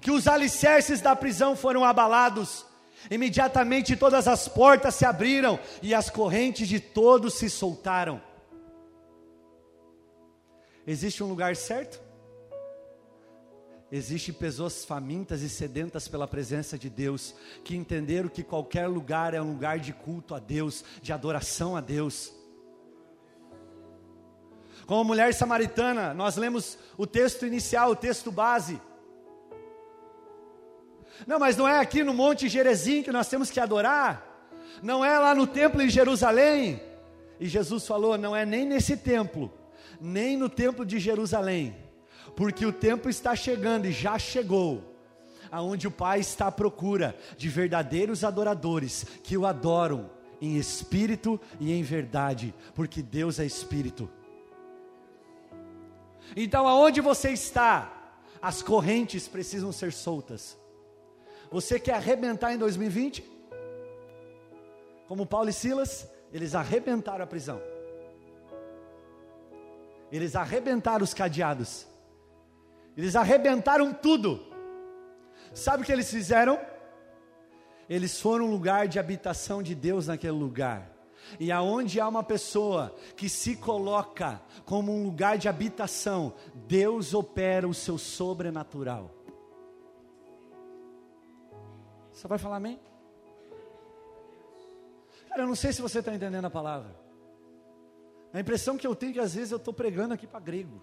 que os alicerces da prisão foram abalados. Imediatamente todas as portas se abriram e as correntes de todos se soltaram. Existe um lugar certo? Existem pessoas famintas e sedentas pela presença de Deus, que entenderam que qualquer lugar é um lugar de culto a Deus, de adoração a Deus. Como a mulher samaritana, nós lemos o texto inicial, o texto base. Não, mas não é aqui no Monte Gerezim que nós temos que adorar, não é lá no templo em Jerusalém. E Jesus falou: não é nem nesse templo, nem no templo de Jerusalém porque o tempo está chegando e já chegou, aonde o Pai está à procura de verdadeiros adoradores que o adoram em espírito e em verdade, porque Deus é espírito. Então, aonde você está, as correntes precisam ser soltas. Você quer arrebentar em 2020? Como Paulo e Silas, eles arrebentaram a prisão. Eles arrebentaram os cadeados. Eles arrebentaram tudo. Sabe o que eles fizeram? Eles foram lugar de habitação de Deus naquele lugar. E aonde há uma pessoa que se coloca como um lugar de habitação, Deus opera o seu sobrenatural. Você vai falar amém? Cara, eu não sei se você está entendendo a palavra. A impressão que eu tenho é que às vezes eu estou pregando aqui para grego.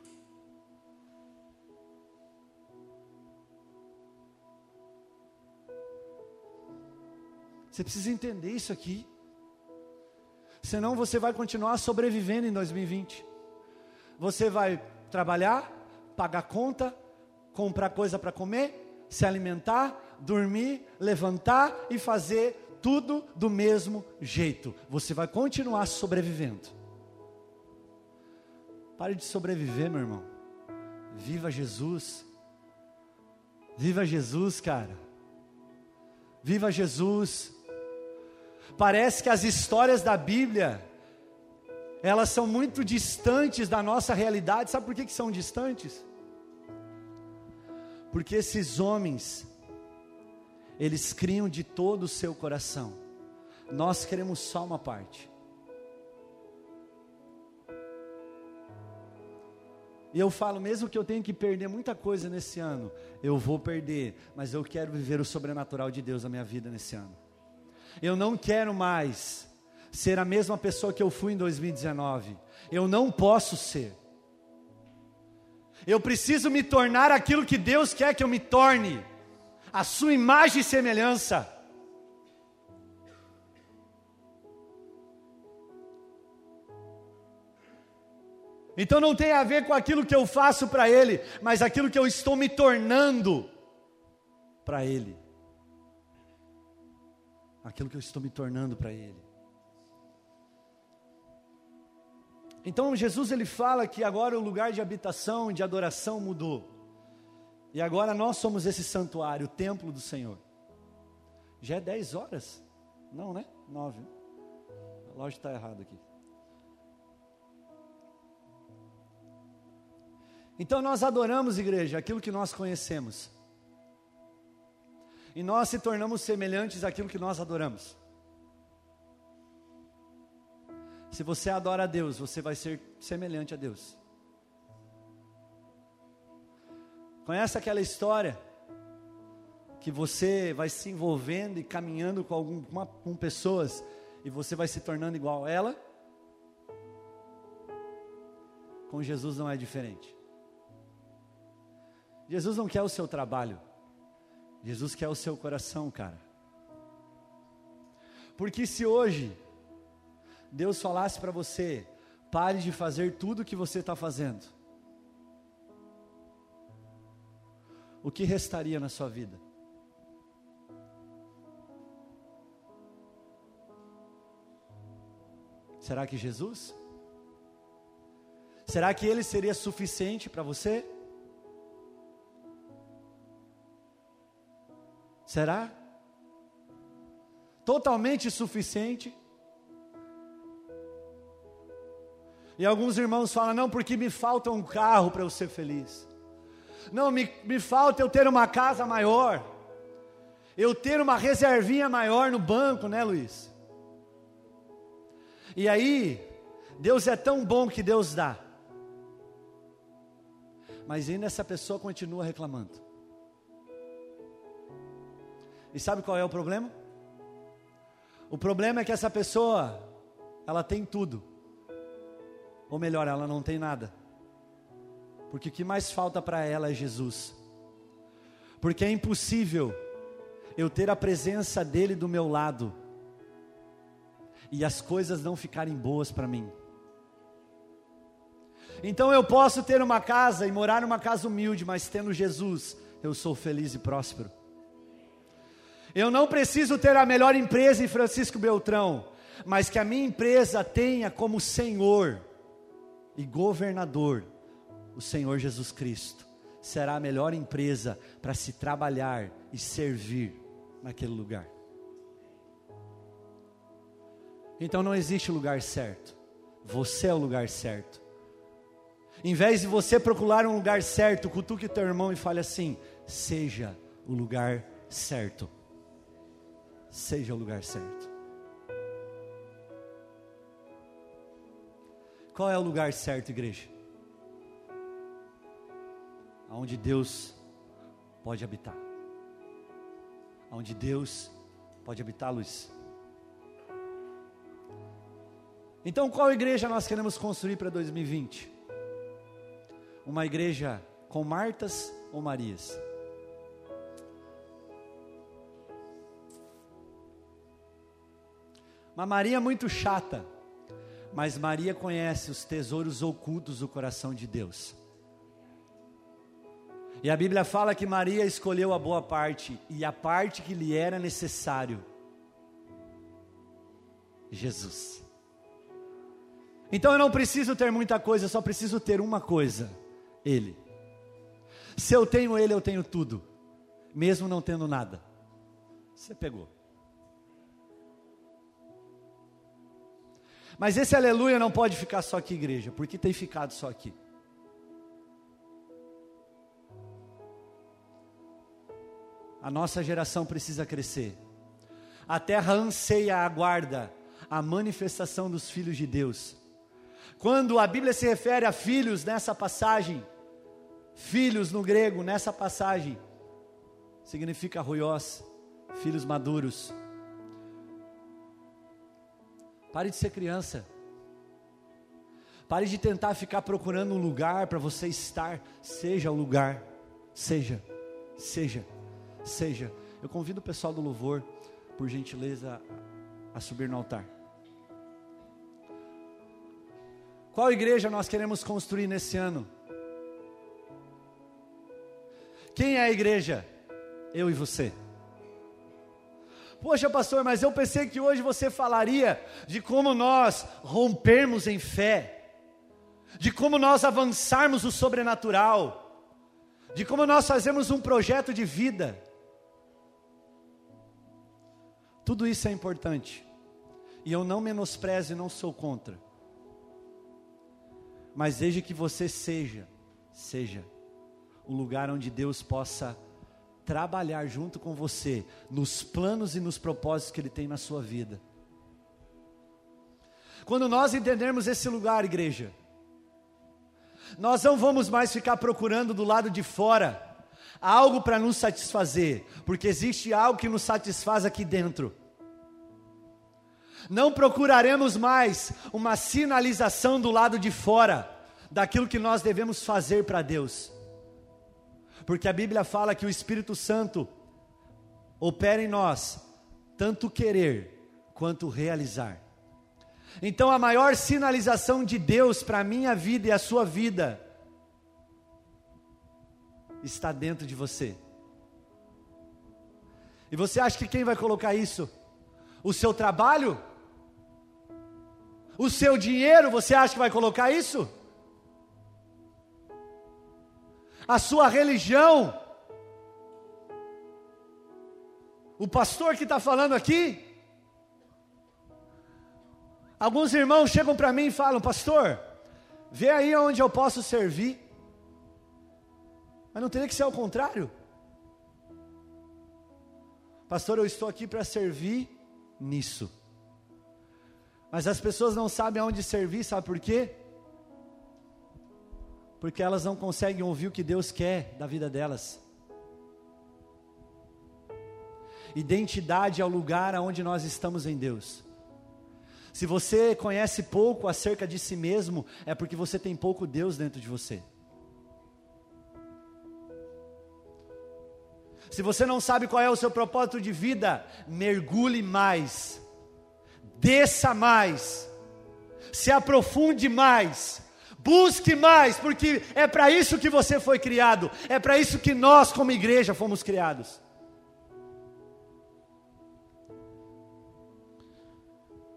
Você precisa entender isso aqui. Senão você vai continuar sobrevivendo em 2020. Você vai trabalhar, pagar conta, comprar coisa para comer, se alimentar, dormir, levantar e fazer tudo do mesmo jeito. Você vai continuar sobrevivendo. Pare de sobreviver, meu irmão. Viva Jesus. Viva Jesus, cara. Viva Jesus. Parece que as histórias da Bíblia, elas são muito distantes da nossa realidade. Sabe por que, que são distantes? Porque esses homens, eles criam de todo o seu coração. Nós queremos só uma parte. E eu falo, mesmo que eu tenha que perder muita coisa nesse ano, eu vou perder, mas eu quero viver o sobrenatural de Deus na minha vida nesse ano. Eu não quero mais ser a mesma pessoa que eu fui em 2019. Eu não posso ser. Eu preciso me tornar aquilo que Deus quer que eu me torne, a sua imagem e semelhança. Então não tem a ver com aquilo que eu faço para Ele, mas aquilo que eu estou me tornando para Ele aquilo que eu estou me tornando para Ele. Então Jesus ele fala que agora o lugar de habitação, de adoração mudou. E agora nós somos esse santuário, o templo do Senhor. Já é 10 horas? Não, né? 9. A loja está errada aqui. Então nós adoramos, igreja, aquilo que nós conhecemos e nós se tornamos semelhantes àquilo que nós adoramos. Se você adora a Deus, você vai ser semelhante a Deus. Conhece aquela história que você vai se envolvendo e caminhando com, alguma, com pessoas e você vai se tornando igual a ela? Com Jesus não é diferente. Jesus não quer o seu trabalho. Jesus quer o seu coração, cara. Porque se hoje Deus falasse para você, pare de fazer tudo o que você está fazendo, o que restaria na sua vida? Será que Jesus? Será que Ele seria suficiente para você? Será? Totalmente suficiente? E alguns irmãos falam: não, porque me falta um carro para eu ser feliz. Não, me, me falta eu ter uma casa maior. Eu ter uma reservinha maior no banco, né, Luiz? E aí, Deus é tão bom que Deus dá. Mas ainda essa pessoa continua reclamando. E sabe qual é o problema? O problema é que essa pessoa, ela tem tudo. Ou melhor, ela não tem nada. Porque o que mais falta para ela é Jesus. Porque é impossível eu ter a presença dele do meu lado e as coisas não ficarem boas para mim. Então eu posso ter uma casa e morar numa casa humilde, mas tendo Jesus, eu sou feliz e próspero. Eu não preciso ter a melhor empresa em Francisco Beltrão, mas que a minha empresa tenha como Senhor e governador o Senhor Jesus Cristo. Será a melhor empresa para se trabalhar e servir naquele lugar. Então não existe lugar certo. Você é o lugar certo. Em vez de você procurar um lugar certo, cutuque teu irmão e fale assim: seja o lugar certo. Seja o lugar certo. Qual é o lugar certo, igreja? Onde Deus pode habitar. Onde Deus pode habitar, Luiz. Então, qual igreja nós queremos construir para 2020? Uma igreja com Martas ou Marias? Uma Maria muito chata, mas Maria conhece os tesouros ocultos do coração de Deus. E a Bíblia fala que Maria escolheu a boa parte e a parte que lhe era necessário. Jesus. Então eu não preciso ter muita coisa, eu só preciso ter uma coisa: Ele. Se eu tenho Ele, eu tenho tudo, mesmo não tendo nada. Você pegou. Mas esse aleluia não pode ficar só aqui, igreja, porque tem ficado só aqui. A nossa geração precisa crescer. A terra anseia, aguarda a manifestação dos filhos de Deus. Quando a Bíblia se refere a filhos nessa passagem, filhos no grego nessa passagem, significa ruiós, filhos maduros. Pare de ser criança. Pare de tentar ficar procurando um lugar para você estar. Seja o lugar. Seja, seja, seja. Eu convido o pessoal do louvor, por gentileza, a subir no altar. Qual igreja nós queremos construir nesse ano? Quem é a igreja? Eu e você. Poxa, pastor, mas eu pensei que hoje você falaria de como nós rompermos em fé, de como nós avançarmos o sobrenatural, de como nós fazemos um projeto de vida. Tudo isso é importante, e eu não menosprezo e não sou contra mas desde que você seja, seja o lugar onde Deus possa trabalhar junto com você nos planos e nos propósitos que Ele tem na sua vida. Quando nós entendermos esse lugar, igreja, nós não vamos mais ficar procurando do lado de fora algo para nos satisfazer, porque existe algo que nos satisfaz aqui dentro. Não procuraremos mais uma sinalização do lado de fora daquilo que nós devemos fazer para Deus. Porque a Bíblia fala que o Espírito Santo opera em nós tanto querer quanto realizar. Então a maior sinalização de Deus para a minha vida e a sua vida está dentro de você. E você acha que quem vai colocar isso? O seu trabalho? O seu dinheiro, você acha que vai colocar isso? A sua religião? O pastor que está falando aqui? Alguns irmãos chegam para mim e falam, pastor, Vê aí onde eu posso servir. Mas não teria que ser ao contrário? Pastor, eu estou aqui para servir nisso. Mas as pessoas não sabem aonde servir, sabe por quê? Porque elas não conseguem ouvir o que Deus quer da vida delas. Identidade é o lugar aonde nós estamos em Deus. Se você conhece pouco acerca de si mesmo, é porque você tem pouco Deus dentro de você. Se você não sabe qual é o seu propósito de vida, mergulhe mais, desça mais, se aprofunde mais, busque mais, porque é para isso que você foi criado, é para isso que nós, como igreja, fomos criados.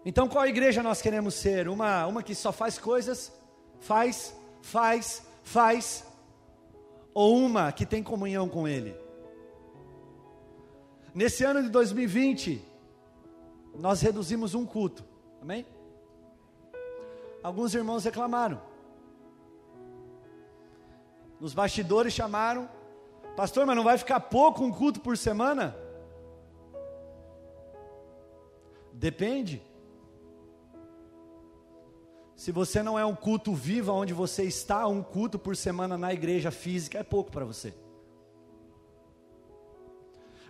Então, qual igreja nós queremos ser? Uma, uma que só faz coisas, faz, faz, faz, ou uma que tem comunhão com Ele? Nesse ano de 2020, nós reduzimos um culto, amém? Alguns irmãos reclamaram. Nos bastidores chamaram, pastor, mas não vai ficar pouco um culto por semana? Depende. Se você não é um culto vivo onde você está, um culto por semana na igreja física é pouco para você.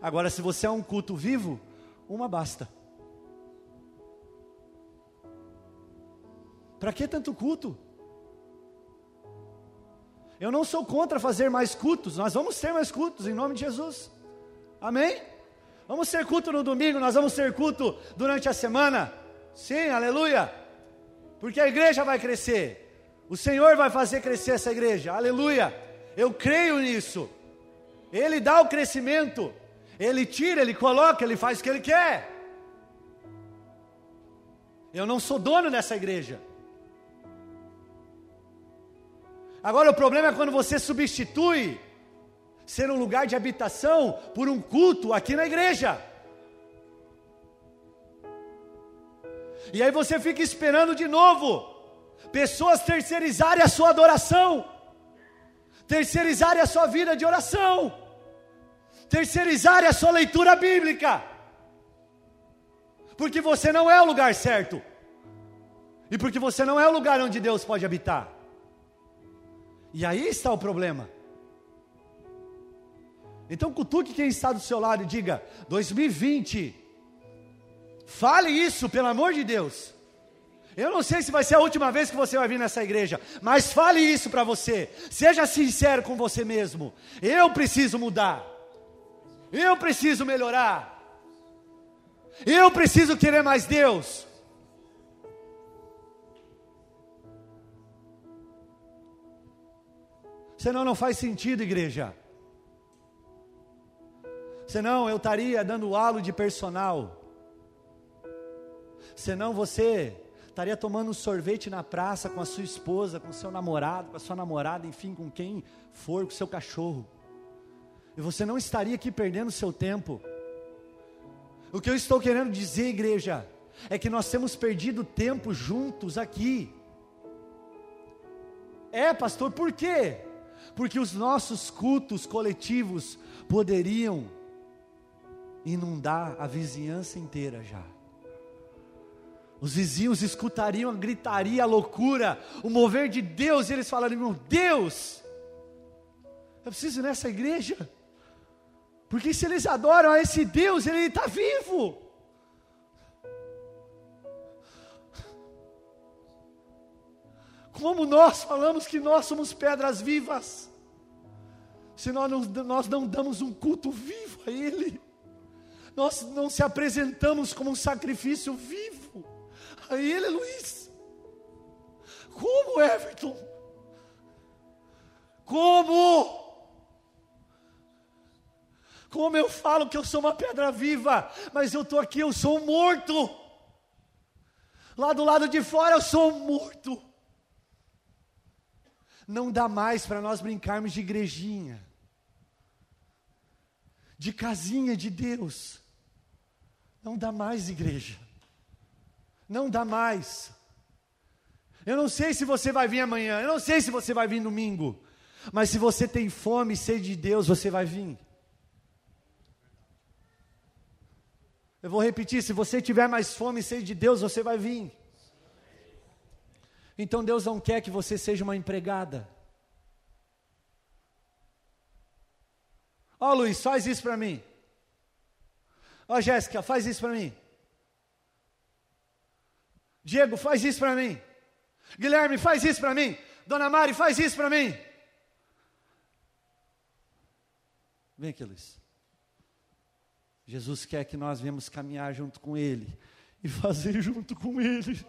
Agora, se você é um culto vivo, uma basta. Para que tanto culto? Eu não sou contra fazer mais cultos, nós vamos ter mais cultos em nome de Jesus. Amém? Vamos ter culto no domingo, nós vamos ter culto durante a semana. Sim, aleluia. Porque a igreja vai crescer. O Senhor vai fazer crescer essa igreja. Aleluia. Eu creio nisso. Ele dá o crescimento. Ele tira, ele coloca, ele faz o que ele quer. Eu não sou dono dessa igreja. Agora o problema é quando você substitui ser um lugar de habitação por um culto aqui na igreja. E aí você fica esperando de novo pessoas terceirizarem a sua adoração, terceirizarem a sua vida de oração terceirizar a sua leitura bíblica, porque você não é o lugar certo, e porque você não é o lugar onde Deus pode habitar. E aí está o problema. Então cutuque quem está do seu lado e diga: 2020, fale isso, pelo amor de Deus. Eu não sei se vai ser a última vez que você vai vir nessa igreja, mas fale isso para você. Seja sincero com você mesmo. Eu preciso mudar. Eu preciso melhorar. Eu preciso querer mais Deus. Senão não faz sentido, igreja. Senão eu estaria dando halo de personal. Senão você estaria tomando um sorvete na praça com a sua esposa, com seu namorado, com a sua namorada, enfim, com quem for, com seu cachorro. E você não estaria aqui perdendo seu tempo. O que eu estou querendo dizer, igreja, é que nós temos perdido tempo juntos aqui. É, pastor, por quê? Porque os nossos cultos coletivos poderiam inundar a vizinhança inteira já. Os vizinhos escutariam a gritaria, a loucura, o mover de Deus, e eles falariam: Deus, eu preciso ir nessa igreja. Porque se eles adoram a esse Deus, ele está vivo. Como nós falamos que nós somos pedras vivas, se nós não, nós não damos um culto vivo a Ele, nós não se apresentamos como um sacrifício vivo a Ele, Luiz. Como, Everton? Como? Como eu falo que eu sou uma pedra viva, mas eu estou aqui, eu sou morto. Lá do lado de fora eu sou morto. Não dá mais para nós brincarmos de igrejinha, de casinha de Deus. Não dá mais, igreja. Não dá mais. Eu não sei se você vai vir amanhã, eu não sei se você vai vir domingo, mas se você tem fome e sede de Deus, você vai vir. Eu vou repetir: se você tiver mais fome e sede de Deus, você vai vir. Então Deus não quer que você seja uma empregada. Ó oh, Luiz, faz isso para mim. Ó oh, Jéssica, faz isso para mim. Diego, faz isso para mim. Guilherme, faz isso para mim. Dona Mari, faz isso para mim. Vem aqui, Luiz. Jesus quer que nós venhamos caminhar junto com Ele e fazer junto com Ele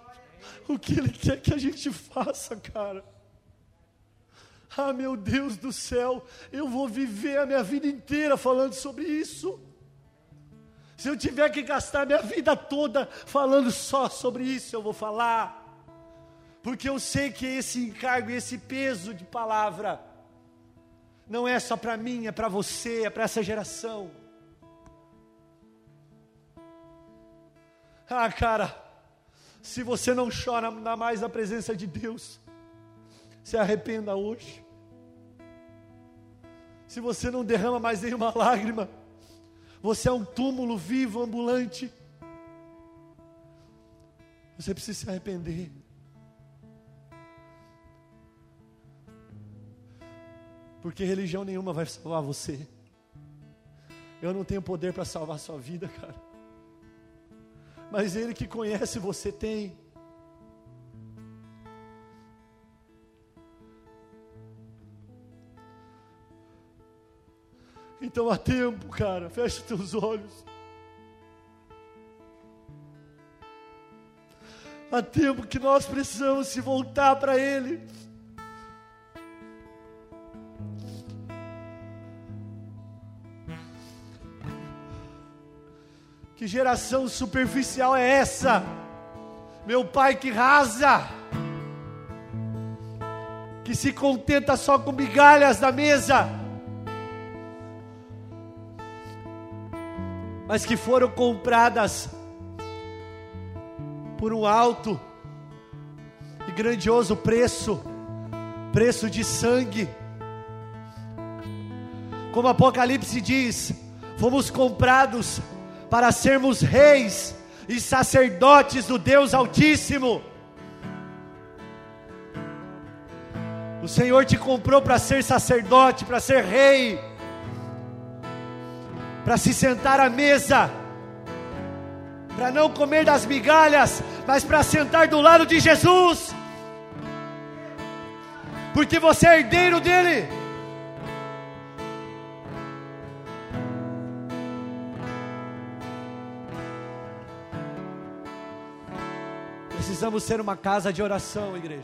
o que Ele quer que a gente faça, cara. Ah, meu Deus do céu, eu vou viver a minha vida inteira falando sobre isso. Se eu tiver que gastar minha vida toda falando só sobre isso, eu vou falar. Porque eu sei que esse encargo, esse peso de palavra, não é só para mim, é para você, é para essa geração. Ah, cara, se você não chora mais na presença de Deus, se arrependa hoje. Se você não derrama mais nenhuma lágrima, você é um túmulo vivo, ambulante. Você precisa se arrepender. Porque religião nenhuma vai salvar você. Eu não tenho poder para salvar sua vida, cara. Mas Ele que conhece você tem. Então há tempo, cara, fecha teus olhos. Há tempo que nós precisamos se voltar para Ele. Geração superficial é essa? Meu pai que rasa, que se contenta só com migalhas da mesa, mas que foram compradas por um alto e grandioso preço preço de sangue. Como Apocalipse diz, fomos comprados para sermos reis e sacerdotes do Deus Altíssimo. O Senhor te comprou para ser sacerdote, para ser rei, para se sentar à mesa, para não comer das migalhas, mas para sentar do lado de Jesus, porque você é herdeiro dele. Precisamos ser uma casa de oração, igreja.